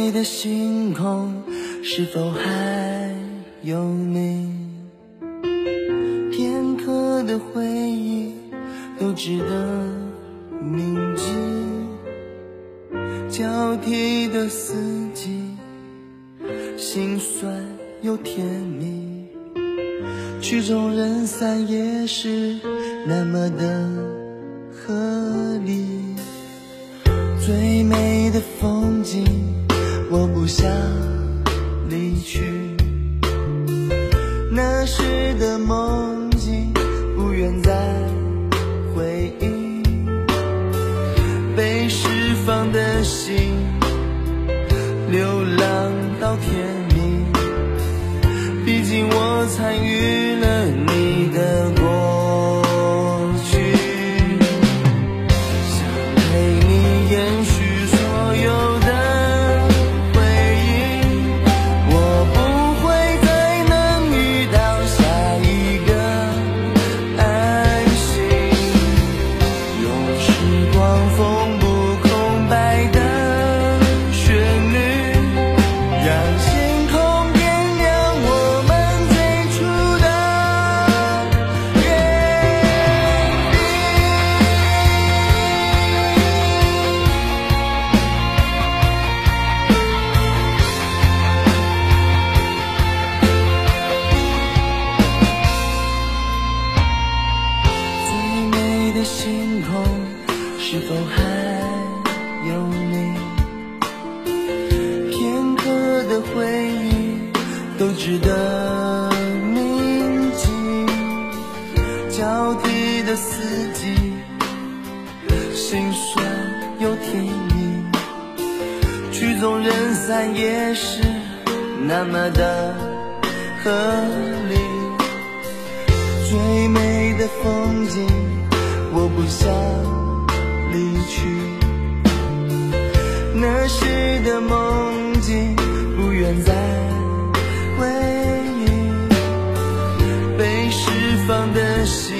你的星空是否还有你？片刻的回忆都值得铭记，交替的四季，心酸又甜蜜，曲终人散也是那么的合理。最美的风景，我不想离去。那时的梦境，不愿再回忆。被释放的心，流浪到天明。毕竟我参与是否还有你？片刻的回忆，都值得铭记。交替的四季，心酸又甜蜜，曲终人散也是那么的合理。最美的风景，我不想离去。那时的梦境，不愿再回忆。被释放的心，